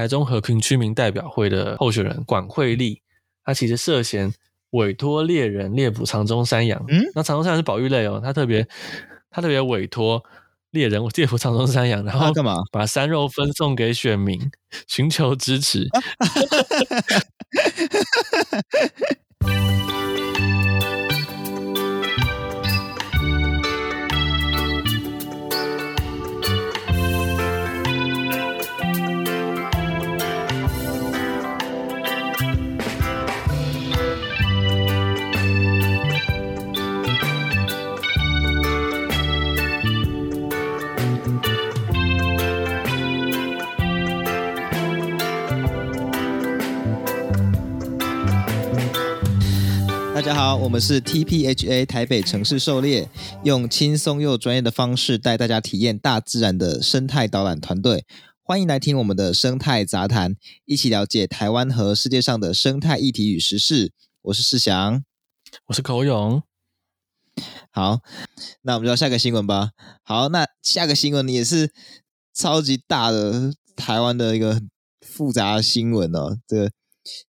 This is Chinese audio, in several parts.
台中和平区民代表会的候选人管惠丽，他其实涉嫌委托猎人猎捕长中山羊。嗯，那长中山羊是保育类哦，他特别他特别委托猎人猎捕长中山羊，然后干嘛？把山肉分送给选民，寻求支持。好，我们是 TPHA 台北城市狩猎，用轻松又专业的方式带大家体验大自然的生态导览团队。欢迎来听我们的生态杂谈，一起了解台湾和世界上的生态议题与时事。我是世祥，我是口勇。好，那我们就到下个新闻吧。好，那下个新闻也是超级大的台湾的一个复杂的新闻哦，这个。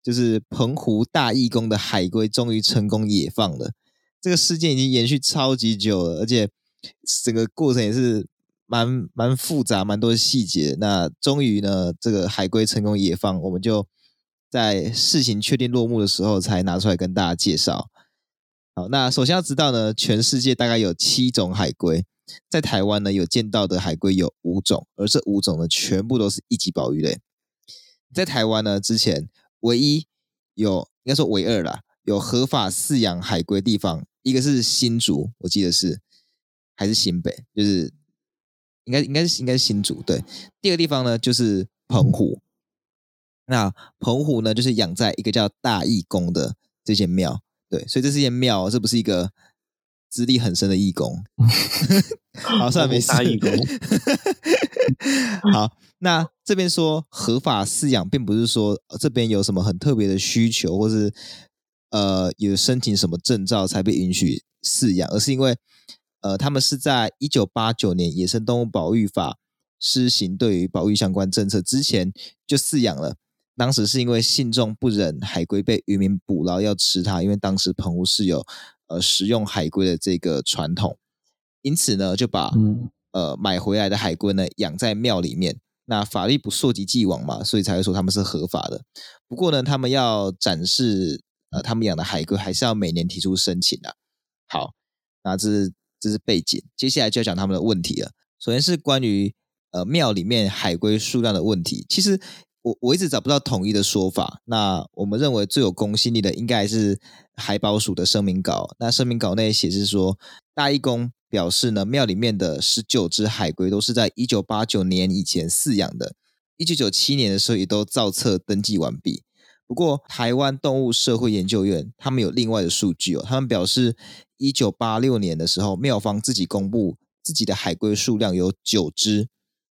就是澎湖大义工的海龟终于成功野放了，这个事件已经延续超级久了，而且整个过程也是蛮蛮复杂，蛮多细节。那终于呢，这个海龟成功野放，我们就在事情确定落幕的时候才拿出来跟大家介绍。好，那首先要知道呢，全世界大概有七种海龟，在台湾呢有见到的海龟有五种，而这五种呢全部都是一级保育类。在台湾呢之前。唯一有，应该说唯二啦，有合法饲养海龟地方，一个是新竹，我记得是还是新北，就是应该应该是应该是新竹对。第二个地方呢，就是澎湖。那澎湖呢，就是养在一个叫大义宫的这间庙，对，所以这是一间庙，这不是一个资历很深的义工。好，算了，没事。大义工。好。那这边说合法饲养，并不是说这边有什么很特别的需求，或是呃有申请什么证照才被允许饲养，而是因为呃他们是在一九八九年《野生动物保育法》施行对于保育相关政策之前就饲养了。当时是因为信众不忍海龟被渔民捕捞要吃它，因为当时澎湖是有呃食用海龟的这个传统，因此呢就把呃买回来的海龟呢养在庙里面。那法律不溯及既往嘛，所以才会说他们是合法的。不过呢，他们要展示呃他们养的海龟，还是要每年提出申请的。好，那这是这是背景，接下来就要讲他们的问题了。首先是关于呃庙里面海龟数量的问题，其实我我一直找不到统一的说法。那我们认为最有公信力的，应该还是海保署的声明稿。那声明稿内写是说大义宫。表示呢，庙里面的十九只海龟都是在一九八九年以前饲养的，一九九七年的时候也都造册登记完毕。不过，台湾动物社会研究院他们有另外的数据哦，他们表示一九八六年的时候，庙方自己公布自己的海龟数量有九只，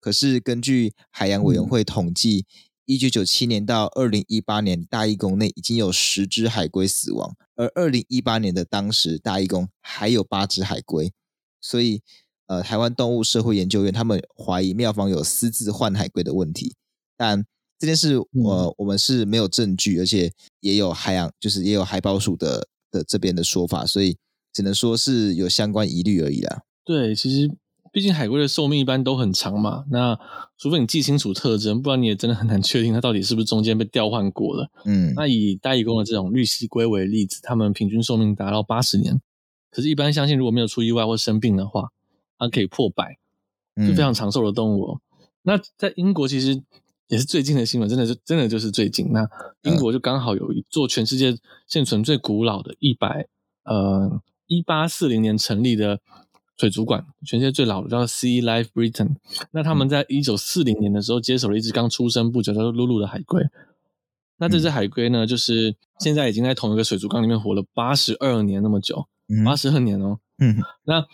可是根据海洋委员会统计，一九九七年到二零一八年，大义宫内已经有十只海龟死亡，而二零一八年的当时，大义宫还有八只海龟。所以，呃，台湾动物社会研究院他们怀疑妙方有私自换海龟的问题，但这件事，呃，我们是没有证据，而且也有海洋，就是也有海豹署的的这边的说法，所以只能说是有相关疑虑而已啦。对，其实毕竟海龟的寿命一般都很长嘛，那除非你记清楚特征，不然你也真的很难确定它到底是不是中间被调换过了。嗯，那以大义工的这种绿蜥龟为例子，它们平均寿命达到八十年。可是，一般相信如果没有出意外或生病的话，它可以破百，是非常长寿的动物哦。嗯、那在英国其实也是最近的新闻，真的是真的就是最近。那英国就刚好有一座全世界现存最古老的一百呃一八四零年成立的水族馆，全世界最老的叫 Sea Life Britain。那他们在一九四零年的时候接手了一只刚出生不久叫做露露的海龟。那这只海龟呢，就是现在已经在同一个水族缸里面活了八十二年那么久。八十二年哦，嗯，那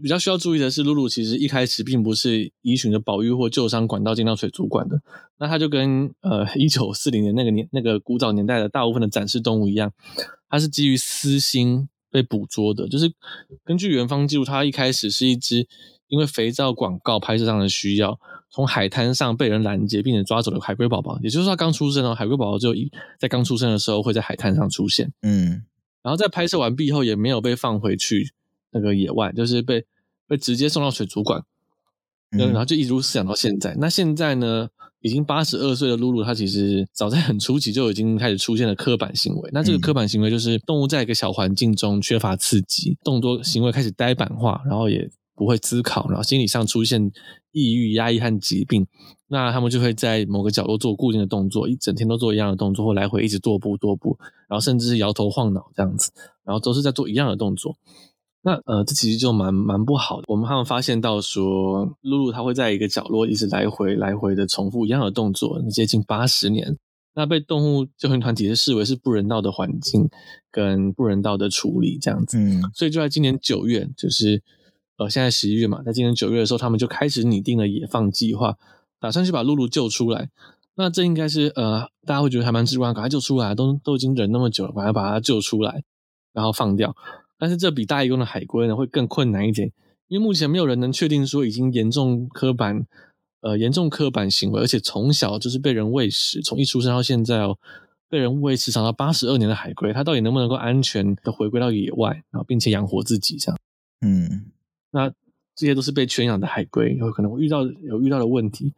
比较需要注意的是，露露其实一开始并不是依循着保育或旧伤管道进到水族馆的，那它就跟呃一九四零年那个年那个古早年代的大部分的展示动物一样，它是基于私心被捕捉的，就是根据园方记录，它一开始是一只因为肥皂广告拍摄上的需要，从海滩上被人拦截并且抓走了海龟宝宝，也就是说他刚出生哦，海龟宝宝就一在刚出生的时候会在海滩上出现，嗯，然后在拍摄完毕以后也没有被放回去那个野外，就是被被直接送到水族馆，嗯，然后就一直饲养到现在。那现在呢，已经八十二岁的露露，她其实早在很初期就已经开始出现了刻板行为。那这个刻板行为就是动物在一个小环境中缺乏刺激，动作行为开始呆板化，然后也不会思考，然后心理上出现抑郁、压抑和疾病，那他们就会在某个角落做固定的动作，一整天都做一样的动作，或来回一直踱步踱步，然后甚至是摇头晃脑这样子，然后都是在做一样的动作。那呃，这其实就蛮蛮不好的。我们他们发现到说，露露她会在一个角落一直来回来回的重复一样的动作，接近八十年。那被动物救援团体是视为是不人道的环境跟不人道的处理这样子。嗯，所以就在今年九月，就是。呃，现在十一月嘛，在今年九月的时候，他们就开始拟定了野放计划，打算去把露露救出来。那这应该是呃，大家会觉得还蛮直观，赶快救出来，都都已经忍那么久了，赶快把它救出来，然后放掉。但是这比大义工的海龟呢会更困难一点，因为目前没有人能确定说已经严重刻板，呃，严重刻板行为，而且从小就是被人喂食，从一出生到现在哦，被人喂食长达八十二年的海龟，它到底能不能够安全的回归到野外，然后并且养活自己这样？嗯。那这些都是被圈养的海龟，有可能会遇到有遇到的问题。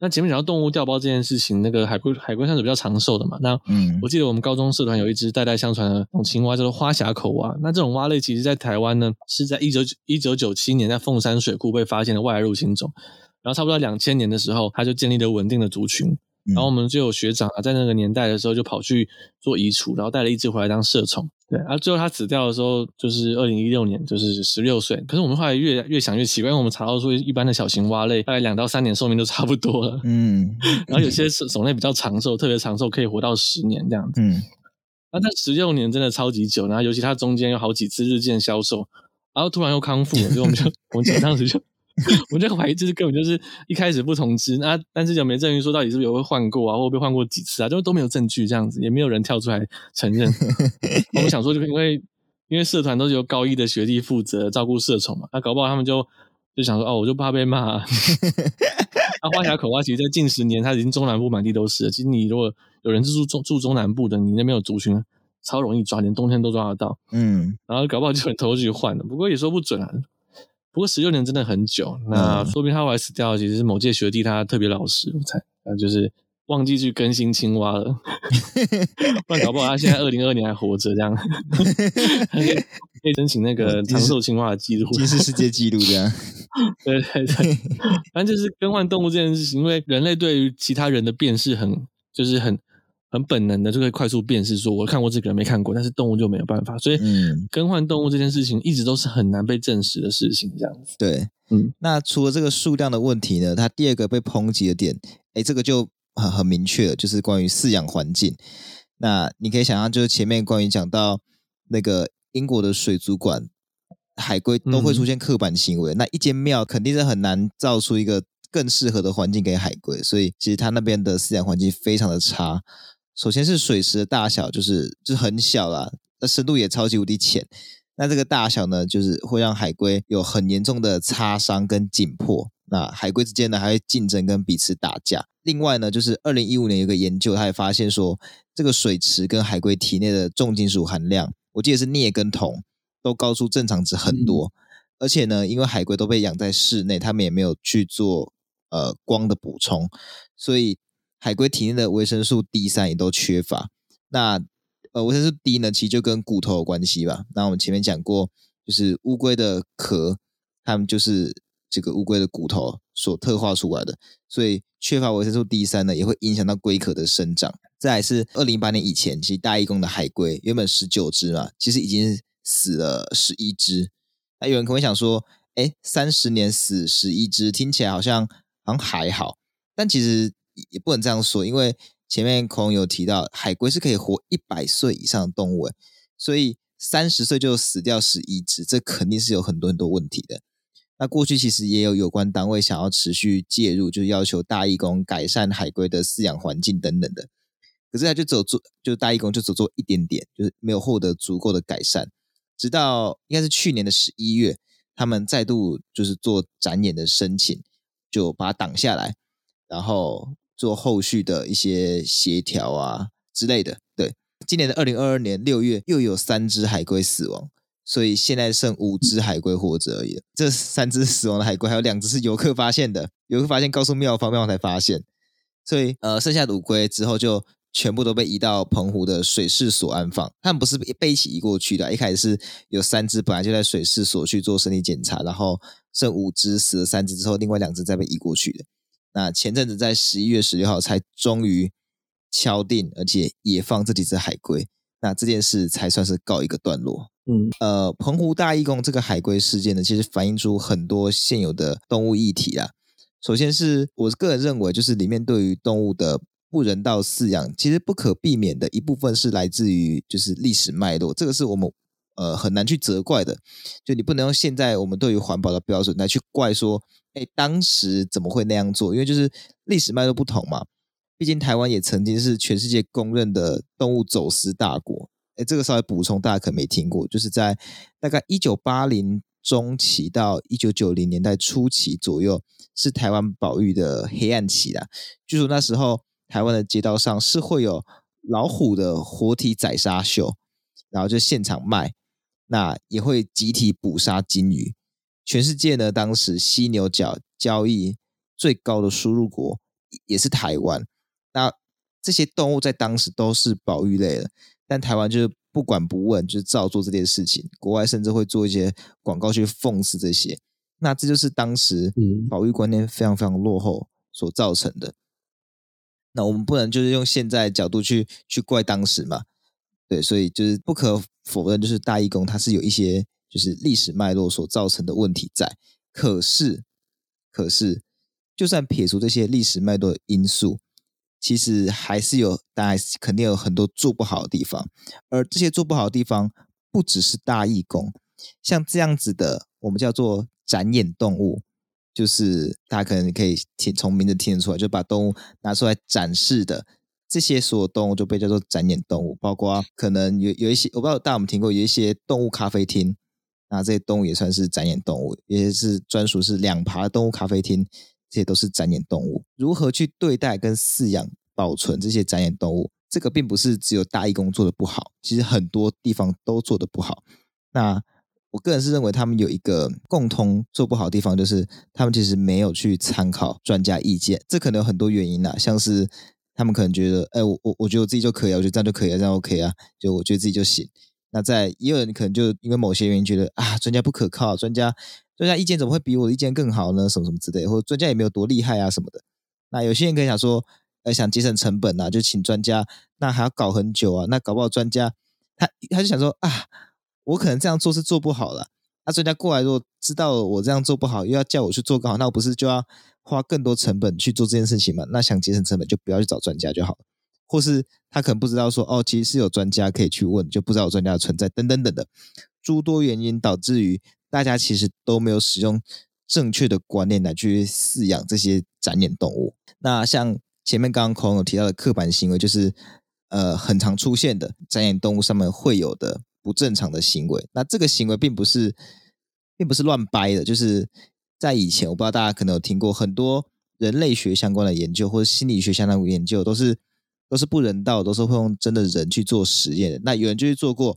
那前面讲到动物调包这件事情，那个海龟海龟算是比较长寿的嘛。那嗯，我记得我们高中社团有一只代代相传的那种青蛙，叫做花峡口蛙。那这种蛙类其实在台湾呢，是在一九一九九七年在凤山水库被发现的外来入侵种。然后差不多两千年的时候，它就建立了稳定的族群。然后我们就有学长啊，在那个年代的时候就跑去做移除，然后带了一只回来当社宠。对，然后最后他死掉的时候就是二零一六年，就是十六岁。可是我们后来越越想越奇怪，因为我们查到说一般的小型蛙类大概两到三年寿命都差不多了。嗯，然后有些种类比较长寿，特别长寿可以活到十年这样子。嗯，那这十六年真的超级久，然后尤其它中间有好几次日渐消瘦，然后突然又康复了，所以我们就我们当时就。我就怀疑这是根本就是一开始不同知，那但是有没有证据说到底是不是有被换过啊，或被换过几次啊？就都没有证据这样子，也没有人跳出来承认。我们想说，就因为因为社团都是由高一的学弟负责照顾社宠嘛，那搞不好他们就就想说，哦，我就怕被骂啊。那花峡口蛙其实，在近十年，它已经中南部满地都是了。其实你如果有人是住中住中南部的，你那边有族群，超容易抓，连冬天都抓得到。嗯，然后搞不好就有人偷去换了，不过也说不准啊。不过十六年真的很久，那说不定他后来死掉，其实是某届学弟他特别老实，我猜，那就是忘记去更新青蛙了，不然搞不好他现在二零二二年还活着这样，可以可以申请那个长寿青蛙的记录，吉尼斯世界纪录这样。对对对，反正就是更换动物这件事情，因为人类对于其他人的辨识很，就是很。很本能的就可以快速辨识，说我看过这个人没看过，但是动物就没有办法，所以更换动物这件事情一直都是很难被证实的事情，这样子。对，嗯，那除了这个数量的问题呢，它第二个被抨击的点，哎，这个就很很明确了，就是关于饲养环境。那你可以想象，就是前面关于讲到那个英国的水族馆，海龟都会出现刻板行为，嗯、那一间庙肯定是很难造出一个更适合的环境给海龟，所以其实它那边的饲养环境非常的差。首先是水池的大小，就是就是很小啦，那深度也超级无敌浅。那这个大小呢，就是会让海龟有很严重的擦伤跟紧迫。那海龟之间呢，还会竞争跟彼此打架。另外呢，就是二零一五年有个研究，他也发现说，这个水池跟海龟体内的重金属含量，我记得是镍跟铜，都高出正常值很多。嗯、而且呢，因为海龟都被养在室内，他们也没有去做呃光的补充，所以。海龟体内的维生素 D 三也都缺乏。那呃，维生素 D 呢，其实就跟骨头有关系吧？那我们前面讲过，就是乌龟的壳，它们就是这个乌龟的骨头所特化出来的，所以缺乏维生素 D 三呢，也会影响到龟壳的生长。再来是二零一八年以前，其实大义工的海龟原本十九只嘛，其实已经死了十一只。那有人可能会想说，哎，三十年死十一只，听起来好像好像还好，但其实。也不能这样说，因为前面孔有提到，海龟是可以活一百岁以上的动物，所以三十岁就死掉十一只，这肯定是有很多很多问题的。那过去其实也有有关单位想要持续介入，就是要求大义工改善海龟的饲养环境等等的，可是他就走做，就大义工就只做一点点，就是没有获得足够的改善。直到应该是去年的十一月，他们再度就是做展演的申请，就把它挡下来。然后做后续的一些协调啊之类的。对，今年的二零二二年六月又有三只海龟死亡，所以现在剩五只海龟活着而已。这三只死亡的海龟还有两只是游客发现的，游客发现告诉妙方，妙方才发现。所以呃，剩下的乌龟之后就。全部都被移到澎湖的水试所安放，他们不是被一起移过去的。一开始是有三只本来就在水试所去做身体检查，然后剩五只死了三只之后，另外两只再被移过去的。那前阵子在十一月十六号才终于敲定，而且也放这几只海龟，那这件事才算是告一个段落。嗯，呃，澎湖大义工这个海龟事件呢，其实反映出很多现有的动物议题啊。首先是我个人认为，就是里面对于动物的。不人道饲养其实不可避免的一部分是来自于就是历史脉络，这个是我们呃很难去责怪的。就你不能用现在我们对于环保的标准来去怪说，哎，当时怎么会那样做？因为就是历史脉络不同嘛。毕竟台湾也曾经是全世界公认的动物走私大国。哎，这个稍微补充，大家可能没听过，就是在大概一九八零中期到一九九零年代初期左右，是台湾保育的黑暗期啦。据说那时候。台湾的街道上是会有老虎的活体宰杀秀，然后就现场卖，那也会集体捕杀金鱼。全世界呢，当时犀牛角交易最高的输入国也是台湾。那这些动物在当时都是保育类的，但台湾就是不管不问，就是照做这件事情。国外甚至会做一些广告去讽刺这些。那这就是当时保育观念非常非常落后所造成的。那我们不能就是用现在的角度去去怪当时嘛，对，所以就是不可否认，就是大义工它是有一些就是历史脉络所造成的问题在。可是，可是，就算撇除这些历史脉络的因素，其实还是有，当然肯定有很多做不好的地方。而这些做不好的地方，不只是大义工，像这样子的，我们叫做展演动物。就是大家可能可以听从名字听得出来，就把动物拿出来展示的这些所有动物就被叫做展演动物，包括可能有有一些我不知道大家有没有听过，有一些动物咖啡厅，那这些动物也算是展演动物，也是专属是两爬动物咖啡厅，这些都是展演动物。如何去对待跟饲养、保存这些展演动物，这个并不是只有大义工做的不好，其实很多地方都做的不好。那我个人是认为他们有一个共通做不好的地方，就是他们其实没有去参考专家意见。这可能有很多原因呐，像是他们可能觉得，哎，我我我觉得我自己就可以啊，我觉得这样就可以啊，这样 OK 啊，就我觉得自己就行。那在也有人可能就因为某些原因觉得啊，专家不可靠，专家专家意见怎么会比我的意见更好呢？什么什么之类，或者专家也没有多厉害啊什么的。那有些人可以想说，呃，想节省成本啊，就请专家，那还要搞很久啊，那搞不好专家他他就想说啊。我可能这样做是做不好了，那专家过来如果知道我这样做不好，又要叫我去做更好，那我不是就要花更多成本去做这件事情嘛？那想节省成本，就不要去找专家就好了。或是他可能不知道说，哦，其实是有专家可以去问，就不知道有专家的存在，等等等等的诸多原因，导致于大家其实都没有使用正确的观念来去饲养这些展演动物。那像前面刚刚孔有提到的刻板行为，就是呃很常出现的展演动物上面会有的。不正常的行为，那这个行为并不是，并不是乱掰的。就是在以前，我不知道大家可能有听过很多人类学相关的研究，或者心理学相关的研究，都是都是不人道，都是会用真的人去做实验的。那有人就去做过，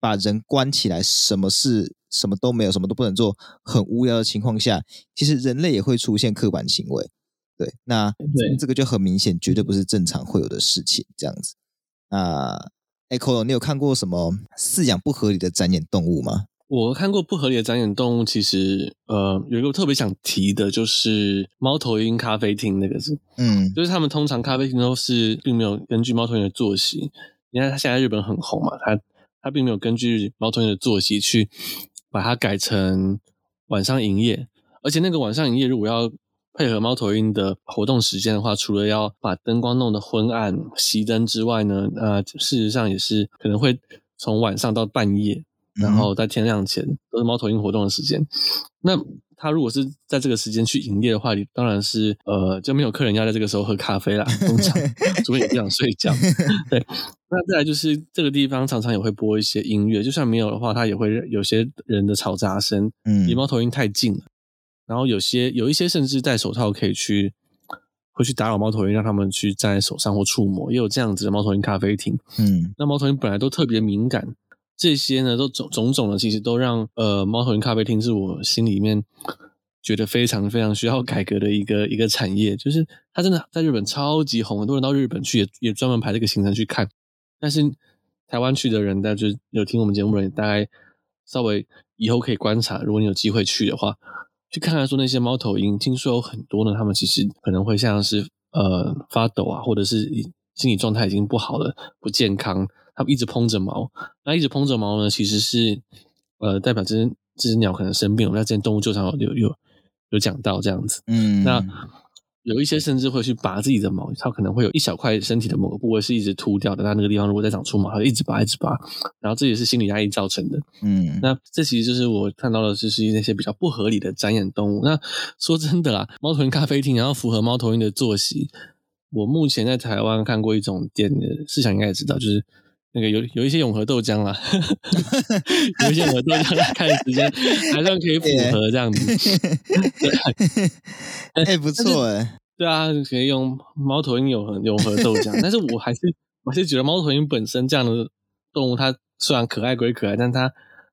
把人关起来，什么事什么都没有，什么都不能做，很无聊的情况下，其实人类也会出现刻板行为。对，那这个就很明显，绝对不是正常会有的事情。这样子，那。哎，Colo，你有看过什么饲养不合理的展演动物吗？我看过不合理的展演动物，其实呃，有一个特别想提的，就是猫头鹰咖啡厅那个是，嗯，就是他们通常咖啡厅都是并没有根据猫头鹰的作息，你看它现在日本很红嘛，它它并没有根据猫头鹰的作息去把它改成晚上营业，而且那个晚上营业如果要配合猫头鹰的活动时间的话，除了要把灯光弄得昏暗、熄灯之外呢，呃，事实上也是可能会从晚上到半夜，然后在天亮前都是猫头鹰活动的时间。那他如果是在这个时间去营业的话，你当然是呃就没有客人要在这个时候喝咖啡啦，通常 除非你不想睡觉。对，那再来就是这个地方常常也会播一些音乐，就算没有的话，它也会有些人的嘈杂声，嗯，离猫头鹰太近了。然后有些有一些甚至戴手套可以去会去打扰猫头鹰，让他们去站在手上或触摸，也有这样子的猫头鹰咖啡厅。嗯，那猫头鹰本来都特别敏感，这些呢都种种种的，其实都让呃猫头鹰咖啡厅是我心里面觉得非常非常需要改革的一个一个产业。就是它真的在日本超级红，很多人到日本去也也专门排这个行程去看。但是台湾去的人，大家就有听我们节目的人，大概稍微以后可以观察，如果你有机会去的话。去看看说那些猫头鹰，听说有很多呢，他们其实可能会像是呃发抖啊，或者是心理状态已经不好了，不健康，他们一直蓬着毛，那一直蓬着毛呢，其实是呃代表这只这只鸟可能生病了。那之前动物救场有有有讲到这样子，嗯，那。有一些甚至会去拔自己的毛，它可能会有一小块身体的某个部位是一直秃掉的，那那个地方如果再长出毛，它就一直拔一直拔，然后这也是心理压力造成的。嗯，那这其实就是我看到的，就是那些比较不合理的展演动物。那说真的啦，猫头鹰咖啡厅然后符合猫头鹰的作息。我目前在台湾看过一种店的，试想应该也知道，就是那个有有一些永和豆浆啦，有一些永和豆浆看时间还算可以符合这样子。对哎、欸，不错哎，对啊，可以用猫头鹰永和永和豆浆，但是我还是我还是觉得猫头鹰本身这样的动物，它虽然可爱归可爱，但它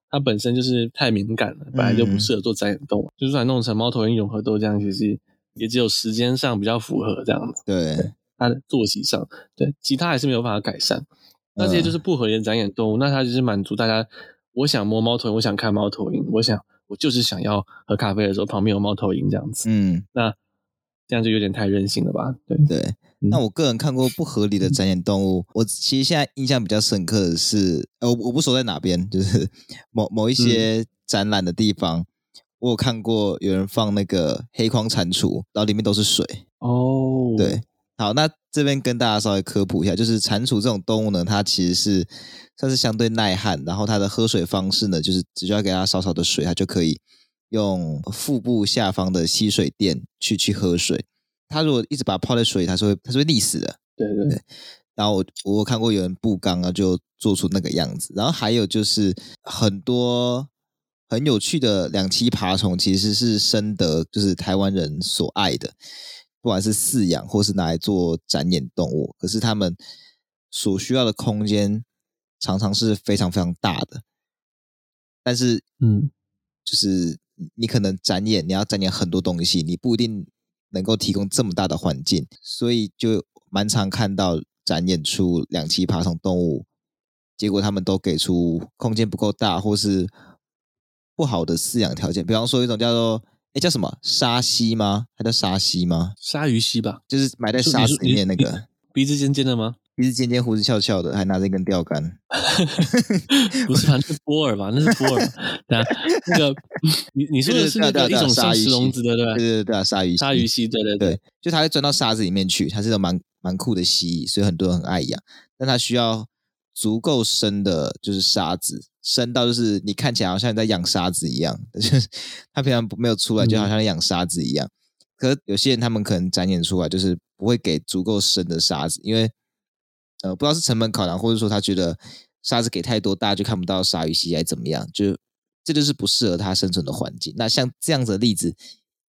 它本身就是太敏感了，本来就不适合做展演动物。嗯、就算弄成猫头鹰永和豆浆，其实也只有时间上比较符合这样子。对，对它的作息上，对其他还是没有办法改善。那这些就是不合理的展演动物，嗯、那它就是满足大家，我想摸猫头鹰，我想看猫头鹰，我想。我就是想要喝咖啡的时候旁边有猫头鹰这样子，嗯，那这样就有点太任性了吧？对对。嗯、那我个人看过不合理的展演动物，我其实现在印象比较深刻的是，呃，我我不说在哪边，就是 某某一些展览的地方，嗯、我有看过有人放那个黑框蟾蜍，然后里面都是水。哦，对。好，那这边跟大家稍微科普一下，就是蟾蜍这种动物呢，它其实是算是相对耐旱，然后它的喝水方式呢，就是只需要给它少少的水，它就可以用腹部下方的吸水垫去去喝水。它如果一直把它泡在水里，它是会它是会溺死的。对对对。然后我我看过有人不缸啊，就做出那个样子。然后还有就是很多很有趣的两栖爬虫，其实是深得就是台湾人所爱的。不管是饲养或是拿来做展演动物，可是他们所需要的空间常常是非常非常大的。但是，嗯，就是你可能展演，你要展演很多东西，你不一定能够提供这么大的环境，所以就蛮常看到展演出两栖爬虫动物，结果他们都给出空间不够大，或是不好的饲养条件。比方说，一种叫做。哎，叫什么沙蜥吗？它叫沙蜥吗？鲨鱼蜥吧，就是埋在沙子里面那个，鼻子尖尖的吗？鼻子尖尖，胡子翘翘的，还拿着一根钓竿。不是，那是波尔吧？那是波尔。对啊，那个你你说的是那个一种像石笼子的，对吧？对对对啊，鲨鱼鲨鱼蜥，对对对，就它会钻到沙子里面去，它是个蛮蛮酷的蜥蜴，所以很多人很爱养。但它需要足够深的，就是沙子。深到就是你看起来好像你在养沙子一样，就是他平常没有出来，就好像在养沙子一样。嗯、可是有些人他们可能展演出来，就是不会给足够深的沙子，因为呃不知道是成本考量，或者说他觉得沙子给太多，大家就看不到鲨鱼蜥还怎么样，就这就是不适合它生存的环境。那像这样子的例子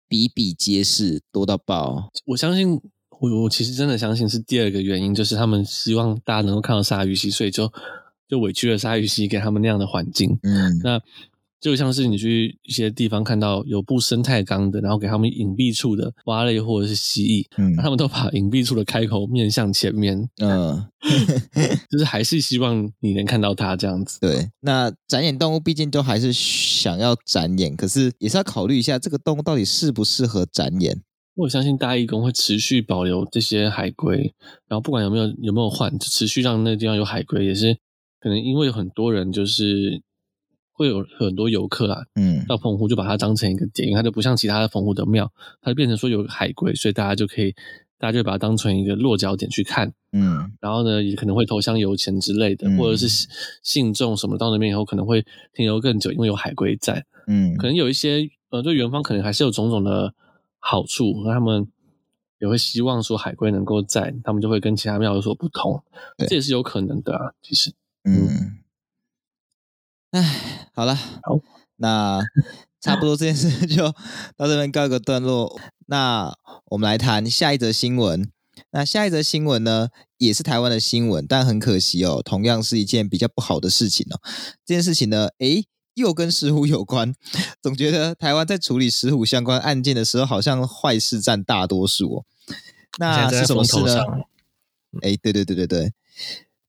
比比皆是，多到爆。我相信，我我其实真的相信是第二个原因，就是他们希望大家能够看到鲨鱼蜥，所以就。就委屈了鲨鱼蜥给他们那样的环境，嗯，那就像是你去一些地方看到有布生态缸的，然后给他们隐蔽处的蛙类或者是蜥蜴，嗯，他们都把隐蔽处的开口面向前面，嗯，就是还是希望你能看到它这样子。对，那展演动物毕竟都还是想要展演，可是也是要考虑一下这个动物到底适不适合展演。我相信大义工会持续保留这些海龟，然后不管有没有有没有换，就持续让那个地方有海龟，也是。可能因为有很多人就是会有很多游客啊，嗯，到澎湖就把它当成一个点，因为它就不像其他的澎湖的庙，它就变成说有海龟，所以大家就可以，大家就把它当成一个落脚点去看，嗯，然后呢，也可能会投香油钱之类的，嗯、或者是信众什么到那边以后可能会停留更久，因为有海龟在，嗯，可能有一些呃，对园方可能还是有种种的好处，那他们也会希望说海龟能够在，他们就会跟其他庙有所不同，这也是有可能的啊，其实。嗯，哎，好了，好，那差不多这件事就到这边告一个段落。那我们来谈下一则新闻。那下一则新闻呢，也是台湾的新闻，但很可惜哦，同样是一件比较不好的事情哦。这件事情呢，诶，又跟石虎有关。总觉得台湾在处理石虎相关案件的时候，好像坏事占大多数哦。那是什么事呢？诶，对对对对对。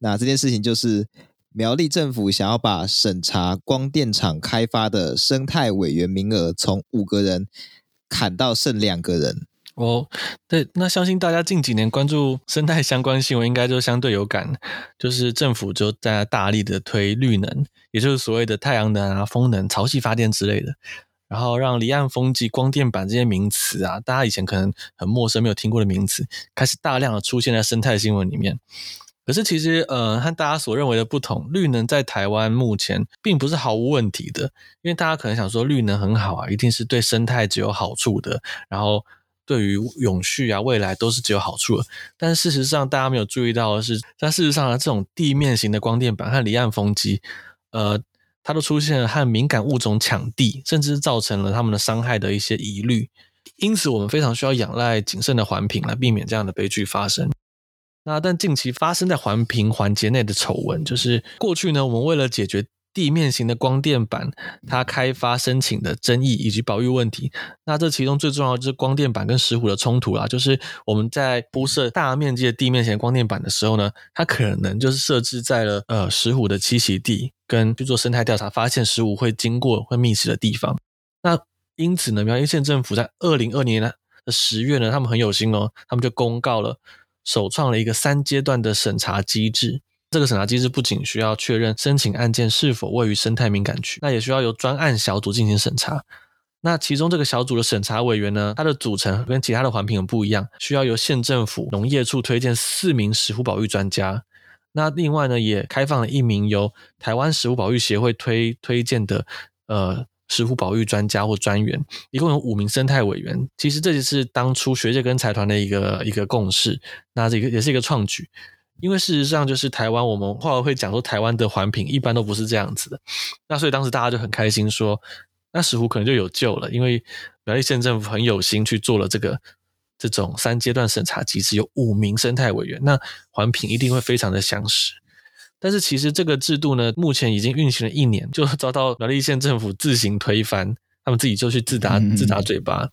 那这件事情就是苗栗政府想要把审查光电厂开发的生态委员名额从五个人砍到剩两个人。哦，对，那相信大家近几年关注生态相关新闻，应该就相对有感，就是政府就在大力的推绿能，也就是所谓的太阳能啊、风能、潮汐发电之类的，然后让离岸风机、光电板这些名词啊，大家以前可能很陌生、没有听过的名词，开始大量的出现在生态新闻里面。可是其实，呃，和大家所认为的不同，绿能在台湾目前并不是毫无问题的，因为大家可能想说绿能很好啊，一定是对生态只有好处的，然后。对于永续啊，未来都是只有好处的。但事实上，大家没有注意到的是，在事实上呢，这种地面型的光电板和离岸风机，呃，它都出现了和敏感物种抢地，甚至造成了它们的伤害的一些疑虑。因此，我们非常需要仰赖谨慎的环评来避免这样的悲剧发生。那但近期发生在环评环节内的丑闻，就是过去呢，我们为了解决。地面型的光电板，它开发申请的争议以及保育问题，那这其中最重要就是光电板跟石虎的冲突啦。就是我们在铺设大面积的地面型光电板的时候呢，它可能就是设置在了呃石虎的栖息地跟去做生态调查，发现石虎会经过会觅食的地方。那因此呢，苗栗县政府在二零二二年的十月呢，他们很有心哦，他们就公告了，首创了一个三阶段的审查机制。这个审查机制不仅需要确认申请案件是否位于生态敏感区，那也需要由专案小组进行审查。那其中这个小组的审查委员呢，它的组成跟其他的环评很不一样，需要由县政府农业处推荐四名石虎保育专家。那另外呢，也开放了一名由台湾石虎保育协会推推荐的呃石虎保育专家或专员，一共有五名生态委员。其实这就是当初学界跟财团的一个一个共识，那这个也是一个创举。因为事实上，就是台湾，我们后来会讲说，台湾的环评一般都不是这样子的。那所以当时大家就很开心说，那石虎可能就有救了，因为苗栗县政府很有心去做了这个这种三阶段审查机制，有五名生态委员，那环评一定会非常的详实。但是其实这个制度呢，目前已经运行了一年，就遭到苗栗县政府自行推翻，他们自己就去自打自打嘴巴。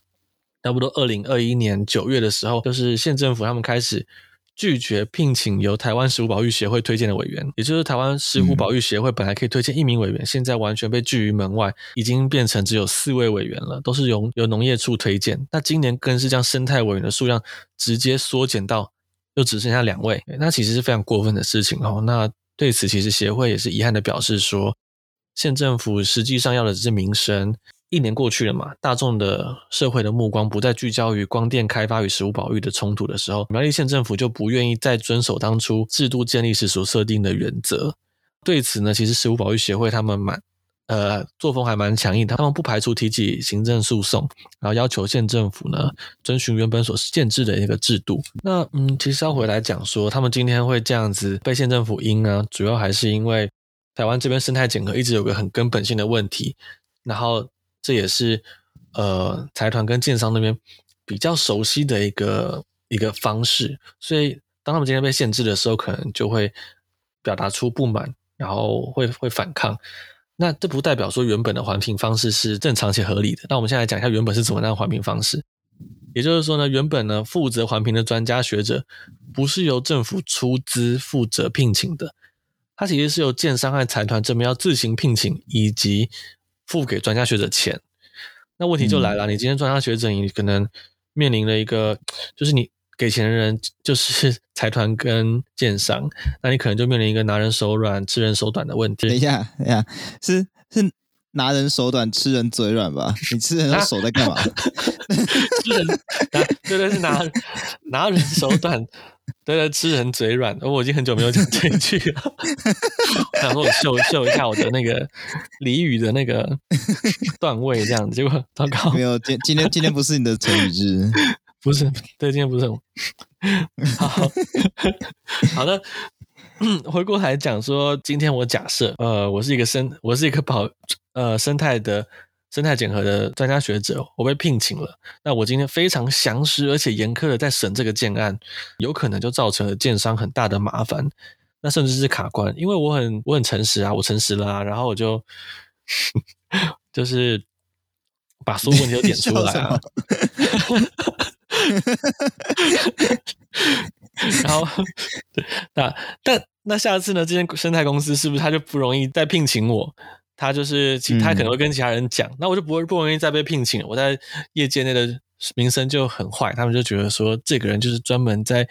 差不多二零二一年九月的时候，就是县政府他们开始。拒绝聘请由台湾石虎保育协会推荐的委员，也就是台湾石虎保育协会本来可以推荐一名委员，嗯、现在完全被拒于门外，已经变成只有四位委员了，都是由由农业处推荐。那今年更是将生态委员的数量直接缩减到，又只剩下两位，那其实是非常过分的事情哦。那对此，其实协会也是遗憾的表示说，县政府实际上要的只是民生。一年过去了嘛，大众的社会的目光不再聚焦于光电开发与食物保育的冲突的时候，苗栗县政府就不愿意再遵守当初制度建立时所设定的原则。对此呢，其实食物保育协会他们蛮呃作风还蛮强硬，他们不排除提起行政诉讼，然后要求县政府呢遵循原本所限制的一个制度。那嗯，其实要回来讲说，他们今天会这样子被县政府阴啊，主要还是因为台湾这边生态检核一直有个很根本性的问题，然后。这也是呃财团跟建商那边比较熟悉的一个一个方式，所以当他们今天被限制的时候，可能就会表达出不满，然后会会反抗。那这不代表说原本的环评方式是正常且合理的。那我们现在来讲一下原本是怎么样的环评方式。也就是说呢，原本呢负责环评的专家学者不是由政府出资负责聘请的，他其实是由建商和财团这边要自行聘请以及。付给专家学者钱，那问题就来了。嗯、你今天专家学者，你可能面临了一个，就是你给钱的人 就是财团跟建商，那你可能就面临一个拿人手软、吃人手短的问题。等一下，等一下，是是拿人手短、吃人嘴软吧？你吃人的手在干嘛？啊、吃人，对对，是拿拿人手短。对对，吃人嘴软，我已经很久没有讲这一句了。我想说我秀秀一下我的那个俚语的那个段位，这样子，结果糟糕，没有。今今天今天不是你的成语日，不是，对，今天不是。好好的，回过来讲说，今天我假设，呃，我是一个生，我是一个保呃生态的生态检核的专家学者，我被聘请了。那我今天非常详实而且严苛的在审这个建案，有可能就造成了建商很大的麻烦，那甚至是卡关。因为我很我很诚实啊，我诚实了啊，然后我就 就是把所有问题都点出来啊。然后，那但那下次呢？这间生态公司是不是他就不容易再聘请我？他就是其他可能会跟其他人讲，嗯、那我就不会不容易再被聘请。我在业界内的名声就很坏，他们就觉得说这个人就是专门在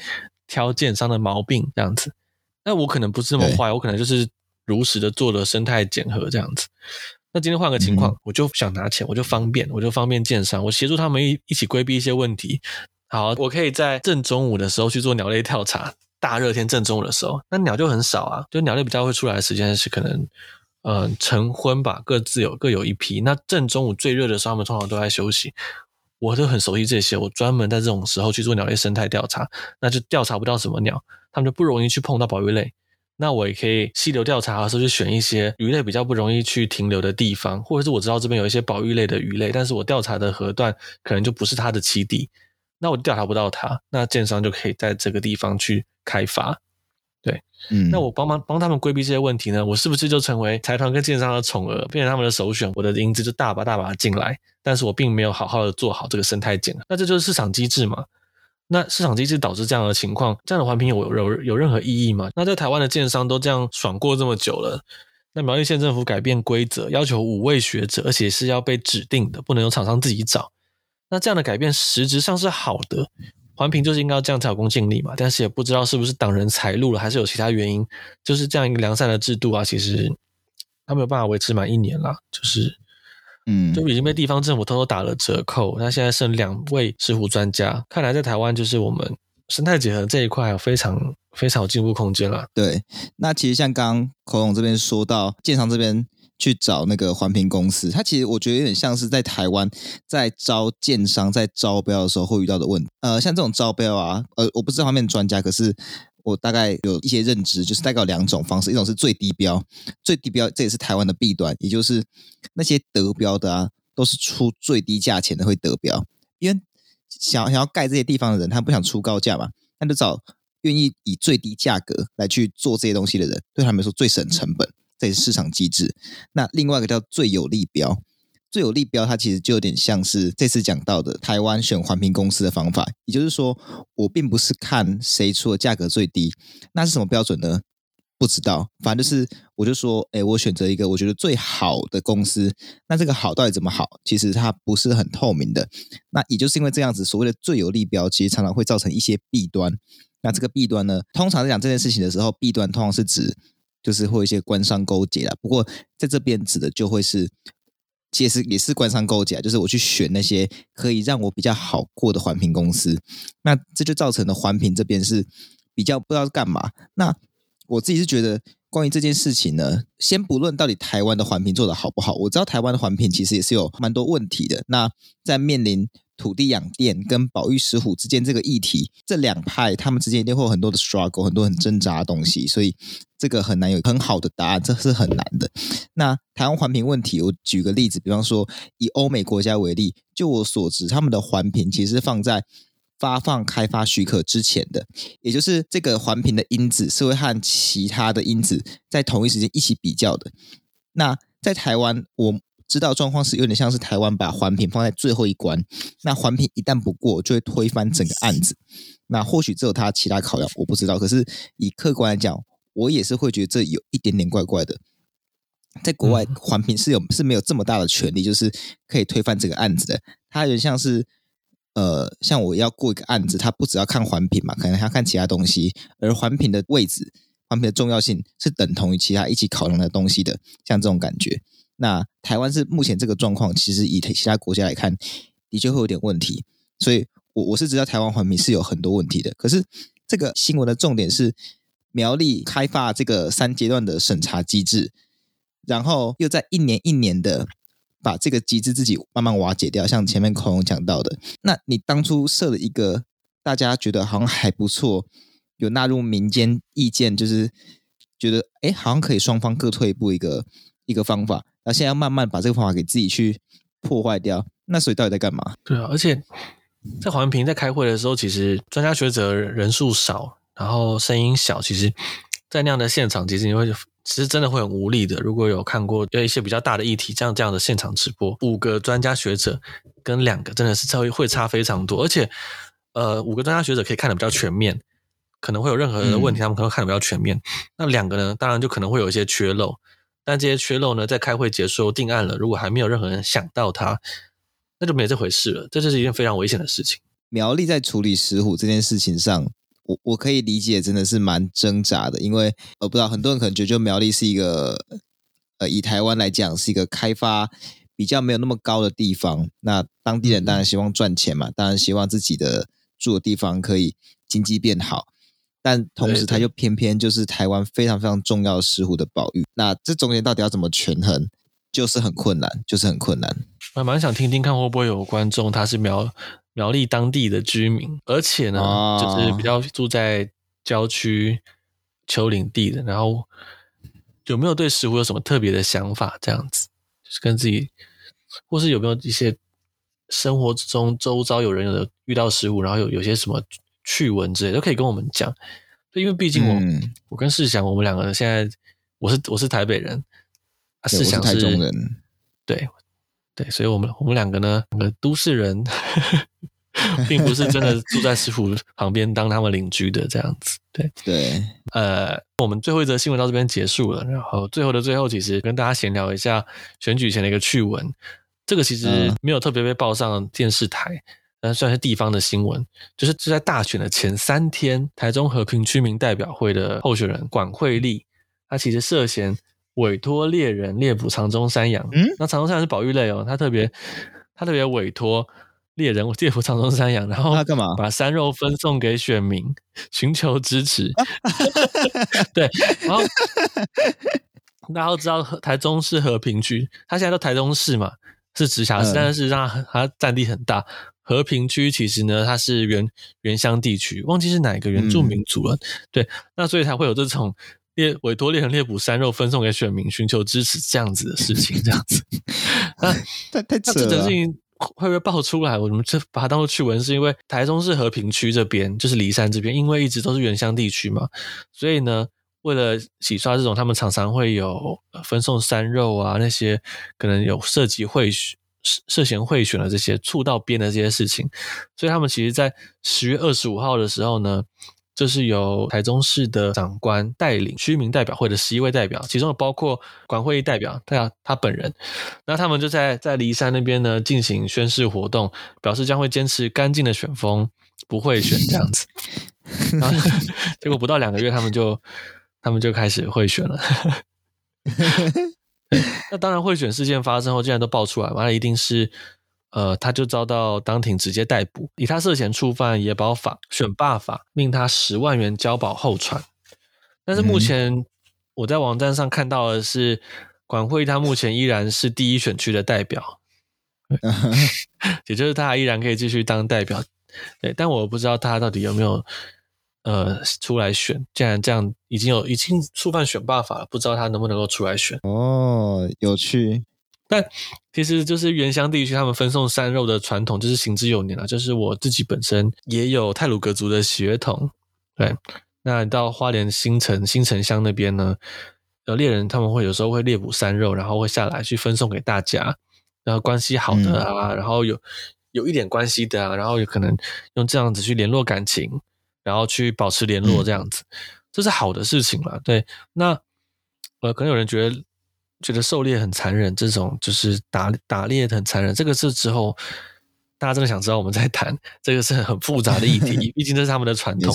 挑建商的毛病这样子。那我可能不是那么坏，我可能就是如实的做了生态检核这样子。那今天换个情况，嗯、我就想拿钱，我就方便，我就方便建商，我协助他们一一起规避一些问题。好，我可以在正中午的时候去做鸟类调查。大热天正中午的时候，那鸟就很少啊。就鸟类比较会出来的时间是可能，呃，晨昏吧，各自有各有一批。那正中午最热的时候，他们通常都在休息。我都很熟悉这些，我专门在这种时候去做鸟类生态调查，那就调查不到什么鸟，他们就不容易去碰到保育类。那我也可以溪流调查的时候，就选一些鱼类比较不容易去停留的地方，或者是我知道这边有一些保育类的鱼类，但是我调查的河段可能就不是它的栖地。那我调查不到它，那建商就可以在这个地方去开发，对，嗯，那我帮忙帮他们规避这些问题呢，我是不是就成为财团跟建商的宠儿，变成他们的首选？我的银子就大把大把进来，但是我并没有好好的做好这个生态检，那这就是市场机制嘛？那市场机制导致这样的情况，这样的环评有有有任何意义吗？那在台湾的建商都这样爽过这么久了，那苗栗县政府改变规则，要求五位学者，而且是要被指定的，不能由厂商自己找。那这样的改变实质上是好的，环评就是应该要这样才有公信力嘛。但是也不知道是不是挡人财路了，还是有其他原因，就是这样一个良善的制度啊，其实他没有办法维持满一年了，就是，嗯，就已经被地方政府偷偷打了折扣。那现在剩两位石虎专家，看来在台湾就是我们生态结合这一块还有非常非常有进步空间了。对，那其实像刚刚口总这边说到建商这边。去找那个环评公司，他其实我觉得有点像是在台湾在招建商在招标的时候会遇到的问题。呃，像这种招标啊，呃，我不是这方面专家，可是我大概有一些认知，就是大概有两种方式，一种是最低标，最低标这也是台湾的弊端，也就是那些得标的啊，都是出最低价钱的会得标，因为想想要盖这些地方的人，他不想出高价嘛，他就找愿意以最低价格来去做这些东西的人，对他们来说最省成本。这也是市场机制。那另外一个叫最有利标，最有利标，它其实就有点像是这次讲到的台湾选环评公司的方法。也就是说，我并不是看谁出的价格最低，那是什么标准呢？不知道。反正就是，我就说，哎，我选择一个我觉得最好的公司。那这个好到底怎么好？其实它不是很透明的。那也就是因为这样子，所谓的最有利标，其实常常会造成一些弊端。那这个弊端呢，通常在讲这件事情的时候，弊端通常是指。就是会有一些官商勾结啦，不过在这边指的就会是，其实也是官商勾结，就是我去选那些可以让我比较好过的环评公司，那这就造成了环评这边是比较不知道干嘛。那我自己是觉得，关于这件事情呢，先不论到底台湾的环评做得好不好，我知道台湾的环评其实也是有蛮多问题的。那在面临土地养电跟保育石虎之间这个议题，这两派他们之间一定会有很多的 struggle，很多很挣扎的东西，所以这个很难有很好的答案，这是很难的。那台湾环评问题，我举个例子，比方说以欧美国家为例，就我所知，他们的环评其实是放在发放开发许可之前的，也就是这个环评的因子是会和其他的因子在同一时间一起比较的。那在台湾，我。知道状况是有点像是台湾把环评放在最后一关，那环评一旦不过，就会推翻整个案子。那或许只有他其他考量，我不知道。可是以客观来讲，我也是会觉得这有一点点怪怪的。在国外，环评是有是没有这么大的权利，就是可以推翻整个案子的。他有点像是，呃，像我要过一个案子，他不只要看环评嘛，可能还要看其他东西。而环评的位置、环评的重要性是等同于其他一起考量的东西的，像这种感觉。那台湾是目前这个状况，其实以其他国家来看，的确会有点问题。所以，我我是知道台湾环评是有很多问题的。可是，这个新闻的重点是苗栗开发这个三阶段的审查机制，然后又在一年一年的把这个机制自己慢慢瓦解掉。像前面孔融讲到的，那你当初设了一个大家觉得好像还不错，有纳入民间意见，就是觉得哎，好像可以双方各退一步一个一个方法。那现在要慢慢把这个方法给自己去破坏掉。那所以到底在干嘛？对啊，而且在环评在开会的时候，其实专家学者人数少，然后声音小，其实，在那样的现场，其实你会其实真的会很无力的。如果有看过有一些比较大的议题，像这样的现场直播，五个专家学者跟两个真的是差会差非常多，而且呃，五个专家学者可以看的比较全面，可能会有任何的问题，他们可能看得比较全面。嗯、那两个呢，当然就可能会有一些缺漏，但这些缺漏呢，在开会结束定案了，如果还没有任何人想到它。那就没这回事了，这就是一件非常危险的事情。苗栗在处理石虎这件事情上，我我可以理解，真的是蛮挣扎的，因为我不知道很多人可能觉得，就苗栗是一个，呃，以台湾来讲是一个开发比较没有那么高的地方。那当地人当然希望赚钱嘛，嗯、当然希望自己的住的地方可以经济变好，但同时它又偏偏就是台湾非常非常重要的石虎的保育。那这中间到底要怎么权衡，就是很困难，就是很困难。我还蛮想听听看会不会有观众他是苗苗栗当地的居民，而且呢，哦、就是比较住在郊区丘陵地的，然后有没有对石虎有什么特别的想法？这样子就是跟自己，或是有没有一些生活中周遭有人有遇到石虎，然后有有些什么趣闻之类都可以跟我们讲。因为毕竟我、嗯、我跟世祥我们两个人现在我是我是台北人，啊，世祥是，是台中人，对。对，所以我们我们两个呢，两个都市人，并不是真的住在石虎旁边当他们邻居的这样子。对对，呃，我们最后一则新闻到这边结束了，然后最后的最后，其实跟大家闲聊一下选举前的一个趣闻。这个其实没有特别被报上电视台，但算是地方的新闻，就是就在大选的前三天，台中和平区民代表会的候选人管惠丽，他其实涉嫌。委托猎人猎捕长中山羊，嗯，那长鬃山羊是保育类哦，他特别他特别委托猎人猎捕长中山羊，然后他干嘛？把山肉分送给选民，寻求支持。对，然后大家都知道台中市和平区，他现在都台中市嘛，是直辖市，嗯、但是让它占地很大。和平区其实呢，它是原原乡地区，忘记是哪个原住民族了。嗯、对，那所以才会有这种。猎委托猎人猎捕山肉分送给选民，寻求支持这样子的事情，这样子，那太太扯了。那这件事情会不会爆出来？我们这把它当做趣闻，是因为台中市和平区这边就是梨山这边，因为一直都是原乡地区嘛，所以呢，为了洗刷这种他们常常会有分送山肉啊，那些可能有涉及贿选、涉嫌贿选的这些触到边的这些事情，所以他们其实，在十月二十五号的时候呢。就是由台中市的长官带领区民代表会的十一位代表，其中包括管会议代表，他他本人。那他们就在在梨山那边呢进行宣誓活动，表示将会坚持干净的选风，不会选这样子。然后 结果不到两个月，他们就他们就开始贿选了。那当然，贿选事件发生后，既然都爆出来，完了一定是。呃，他就遭到当庭直接逮捕，以他涉嫌触犯野保法、选罢法，命他十万元交保候传。但是目前我在网站上看到的是，管会他目前依然是第一选区的代表，也就是他依然可以继续当代表。对，但我不知道他到底有没有呃出来选。既然这样，已经有已经触犯选罢法了，不知道他能不能够出来选。哦，有趣。但其实就是原乡地区，他们分送山肉的传统就是行之有年了。就是我自己本身也有泰鲁格族的血统，对。那你到花莲新城新城乡那边呢，有猎人他们会有时候会猎捕山肉，然后会下来去分送给大家。然后关系好的啊，嗯、然后有有一点关系的啊，然后有可能用这样子去联络感情，然后去保持联络这样子，嗯、这是好的事情了。对，那呃，可能有人觉得。觉得狩猎很残忍，这种就是打打猎很残忍。这个是之后大家真的想知道，我们在谈这个是很复杂的议题，毕竟这是他们的传统。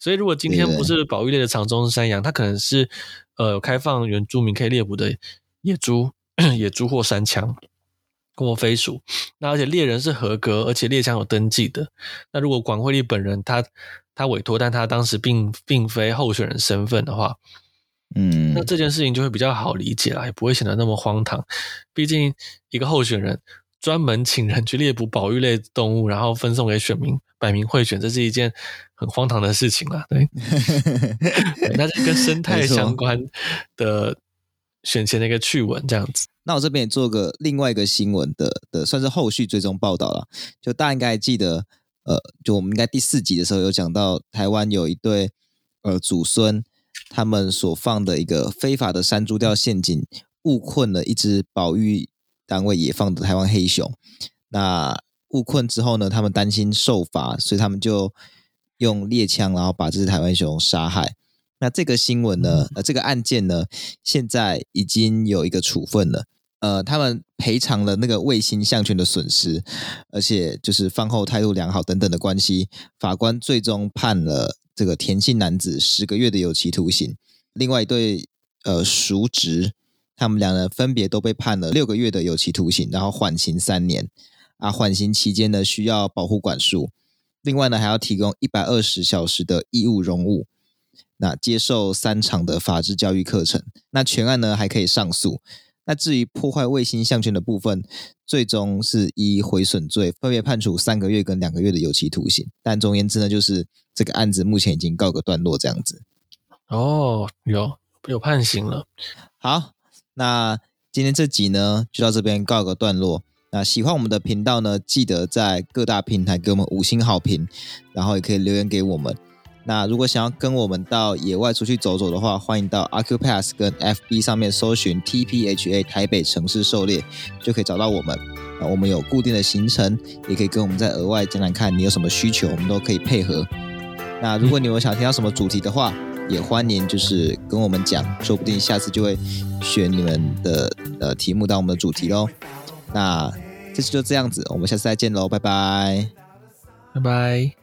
所以如果今天不是保育类的长鬃山羊，它可能是呃开放原住民可以猎捕的野猪、野猪或山羌或飞鼠。那而且猎人是合格，而且猎枪有登记的。那如果管惠丽本人他他委托，但他当时并并非候选人身份的话。嗯，那这件事情就会比较好理解了，也不会显得那么荒唐。毕竟一个候选人专门请人去猎捕保育类动物，然后分送给选民，摆明贿选，这是一件很荒唐的事情了。对，那是跟生态相关的选前的一个趣闻，这样子。那我这边也做个另外一个新闻的的，算是后续追踪报道了。就大家应该还记得，呃，就我们应该第四集的时候有讲到，台湾有一对呃祖孙，他们所放的一个非法的山猪钓陷阱，误困了一只保育单位野放的台湾黑熊。那误困之后呢，他们担心受罚，所以他们就用猎枪，然后把这只台湾熊杀害。那这个新闻呢，呃，这个案件呢，现在已经有一个处分了。呃，他们赔偿了那个卫星项圈的损失，而且就是饭后态度良好等等的关系，法官最终判了这个田姓男子十个月的有期徒刑。另外一对呃叔侄，他们两人分别都被判了六个月的有期徒刑，然后缓刑三年。啊，缓刑期间呢，需要保护管束。另外呢，还要提供一百二十小时的义务容务，那接受三场的法制教育课程。那全案呢还可以上诉。那至于破坏卫星项圈的部分，最终是以毁损罪分别判处三个月跟两个月的有期徒刑。但总而言之呢，就是这个案子目前已经告个段落，这样子。哦，有有判刑了。好，那今天这集呢就到这边告个段落。那喜欢我们的频道呢，记得在各大平台给我们五星好评，然后也可以留言给我们。那如果想要跟我们到野外出去走走的话，欢迎到 Acupass 跟 FB 上面搜寻 TPHA 台北城市狩猎，就可以找到我们。那我们有固定的行程，也可以跟我们再额外讲讲看你有什么需求，我们都可以配合。那如果你有想听到什么主题的话，也欢迎就是跟我们讲，说不定下次就会选你们的呃题目当我们的主题喽。那这次就这样子，我们下次再见喽，拜拜，拜拜。